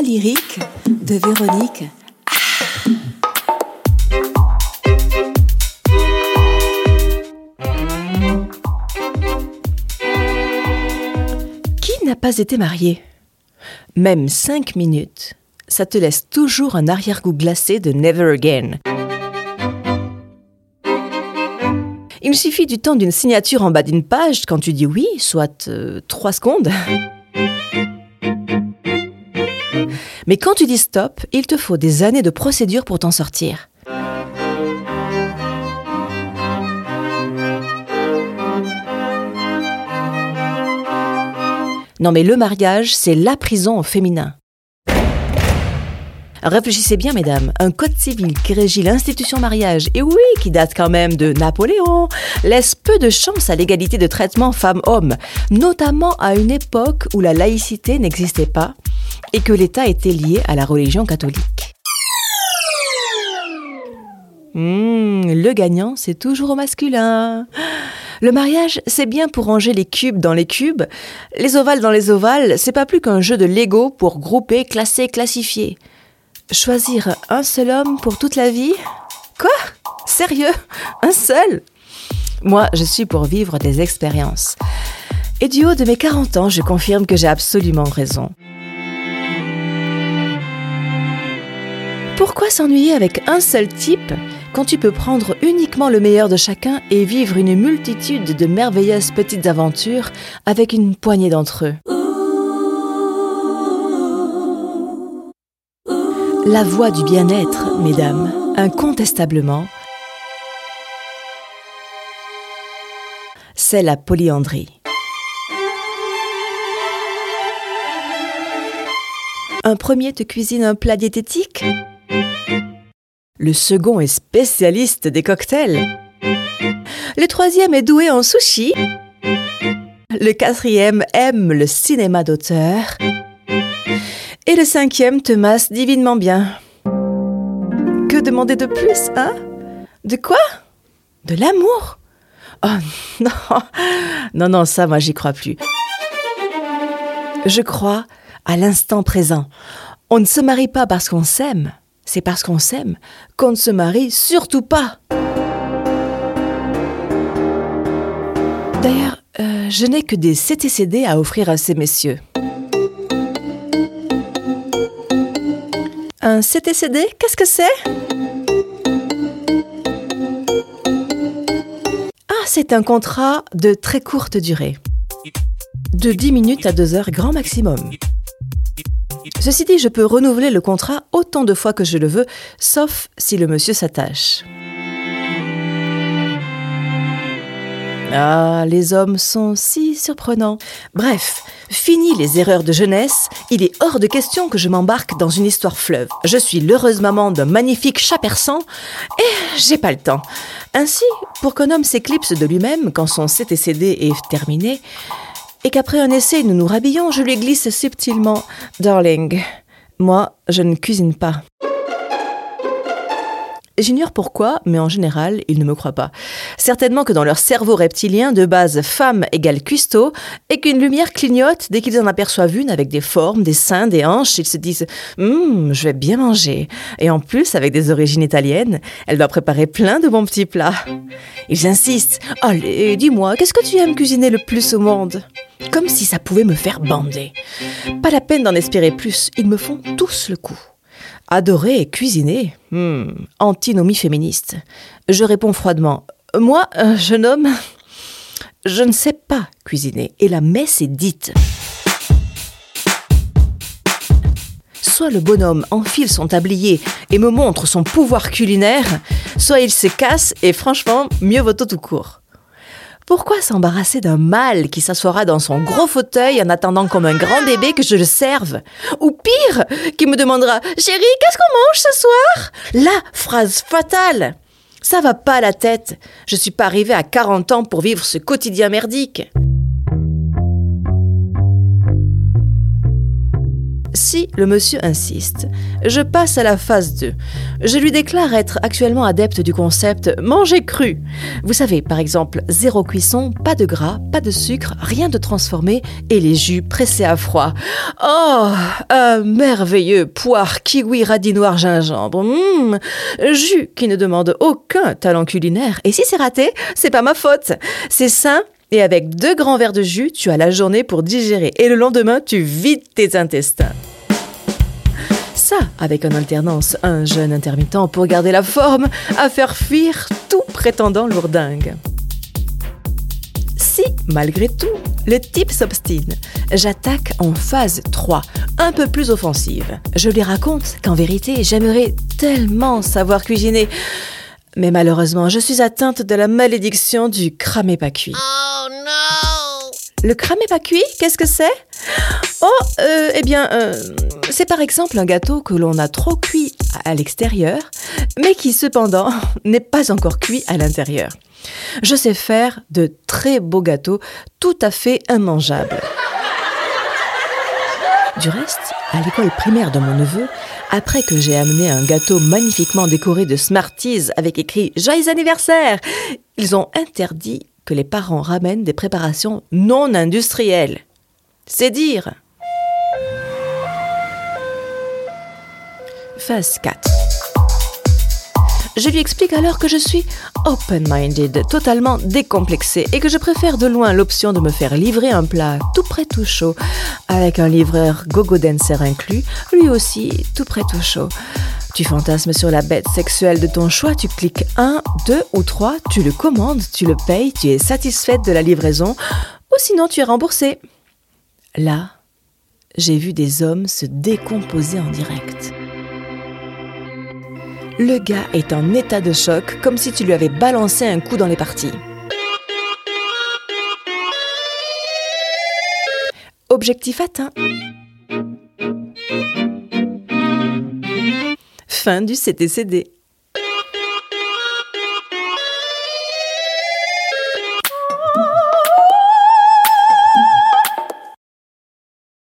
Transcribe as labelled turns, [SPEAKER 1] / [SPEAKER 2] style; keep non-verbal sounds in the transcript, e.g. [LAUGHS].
[SPEAKER 1] voix lyrique de Véronique. Qui n'a pas été marié? Même cinq minutes, ça te laisse toujours un arrière-goût glacé de Never Again. Il suffit du temps d'une signature en bas d'une page quand tu dis oui, soit euh, trois secondes. Mais quand tu dis stop, il te faut des années de procédure pour t'en sortir. Non mais le mariage, c'est la prison au féminin. Réfléchissez bien, mesdames, un code civil qui régit l'institution mariage, et oui, qui date quand même de Napoléon, laisse peu de chance à l'égalité de traitement femmes-hommes, notamment à une époque où la laïcité n'existait pas et que l'État était lié à la religion catholique. Hmm, le gagnant, c'est toujours au masculin. Le mariage, c'est bien pour ranger les cubes dans les cubes. Les ovales dans les ovales, c'est pas plus qu'un jeu de Lego pour grouper, classer, classifier. Choisir un seul homme pour toute la vie? Quoi? Sérieux? Un seul? Moi, je suis pour vivre des expériences. Et du haut de mes 40 ans, je confirme que j'ai absolument raison. Pourquoi s'ennuyer avec un seul type quand tu peux prendre uniquement le meilleur de chacun et vivre une multitude de merveilleuses petites aventures avec une poignée d'entre eux? La voie du bien-être, mesdames, incontestablement, c'est la polyandrie. Un premier te cuisine un plat diététique? Le second est spécialiste des cocktails. Le troisième est doué en sushi. Le quatrième aime le cinéma d'auteur et le cinquième te masse divinement bien. Que demander de plus, hein? De quoi? De l'amour? Oh [LAUGHS] non Non, non, ça, moi, j'y crois plus. Je crois à l'instant présent. On ne se marie pas parce qu'on s'aime, c'est parce qu'on s'aime qu'on ne se marie surtout pas. D'ailleurs, euh, je n'ai que des CTCD à offrir à ces messieurs. Un CTCD, qu'est-ce que c'est? Ah, c'est un contrat de très courte durée. De 10 minutes à 2 heures grand maximum. Ceci dit, je peux renouveler le contrat autant de fois que je le veux, sauf si le monsieur s'attache. Ah, les hommes sont si surprenants. Bref, fini les erreurs de jeunesse, il est hors de question que je m'embarque dans une histoire fleuve. Je suis l'heureuse maman d'un magnifique chat persan et j'ai pas le temps. Ainsi, pour qu'un homme s'éclipse de lui-même quand son CTCD est terminé, et qu'après un essai nous nous rhabillons, je lui glisse subtilement Darling, moi, je ne cuisine pas. J'ignore pourquoi, mais en général, ils ne me croient pas. Certainement que dans leur cerveau reptilien, de base femme égale cuistot, et qu'une lumière clignote dès qu'ils en aperçoivent une avec des formes, des seins, des hanches, ils se disent Hum, je vais bien manger. Et en plus, avec des origines italiennes, elle doit préparer plein de bons petits plats. Ils insistent Allez, dis-moi, qu'est-ce que tu aimes cuisiner le plus au monde? Comme si ça pouvait me faire bander. Pas la peine d'en espérer plus, ils me font tous le coup. Adorer et cuisiner hmm, Antinomie féministe. Je réponds froidement. Moi, jeune homme, je ne sais pas cuisiner et la messe est dite. Soit le bonhomme enfile son tablier et me montre son pouvoir culinaire, soit il se casse et franchement, mieux vaut tout court. Pourquoi s'embarrasser d'un mâle qui s'assoira dans son gros fauteuil en attendant comme un grand bébé que je le serve? Ou pire, qui me demandera Chérie, qu'est-ce qu'on mange ce soir? La phrase fatale Ça va pas à la tête. Je suis pas arrivée à 40 ans pour vivre ce quotidien merdique. Si le monsieur insiste, je passe à la phase 2. Je lui déclare être actuellement adepte du concept manger cru. Vous savez, par exemple, zéro cuisson, pas de gras, pas de sucre, rien de transformé et les jus pressés à froid. Oh, un merveilleux poire, kiwi, radis noir, gingembre. Mmh, jus qui ne demande aucun talent culinaire. Et si c'est raté, c'est pas ma faute. C'est sain et avec deux grands verres de jus, tu as la journée pour digérer. Et le lendemain, tu vides tes intestins. Ça, avec en alternance un jeûne intermittent pour garder la forme, à faire fuir tout prétendant lourdingue. Si, malgré tout, le type s'obstine, j'attaque en phase 3, un peu plus offensive. Je lui raconte qu'en vérité, j'aimerais tellement savoir cuisiner. Mais malheureusement, je suis atteinte de la malédiction du cramé pas cuit. Oh non Le cramé pas cuit, qu'est-ce que c'est? Oh, euh, eh bien, euh, c'est par exemple un gâteau que l'on a trop cuit à l'extérieur, mais qui cependant [LAUGHS] n'est pas encore cuit à l'intérieur. Je sais faire de très beaux gâteaux tout à fait immangeables. Du reste, à l'école primaire de mon neveu, après que j'ai amené un gâteau magnifiquement décoré de Smarties avec écrit Joyeux anniversaire, ils ont interdit que les parents ramènent des préparations non industrielles. C'est dire. Phase 4. Je lui explique alors que je suis open-minded, totalement décomplexé, et que je préfère de loin l'option de me faire livrer un plat tout prêt tout chaud, avec un livreur gogo dancer inclus, lui aussi tout prêt tout chaud. Tu fantasmes sur la bête sexuelle de ton choix, tu cliques 1, 2 ou 3, tu le commandes, tu le payes, tu es satisfaite de la livraison, ou sinon tu es remboursé. Là, j'ai vu des hommes se décomposer en direct. Le gars est en état de choc, comme si tu lui avais balancé un coup dans les parties. Objectif atteint. Fin du CTCD.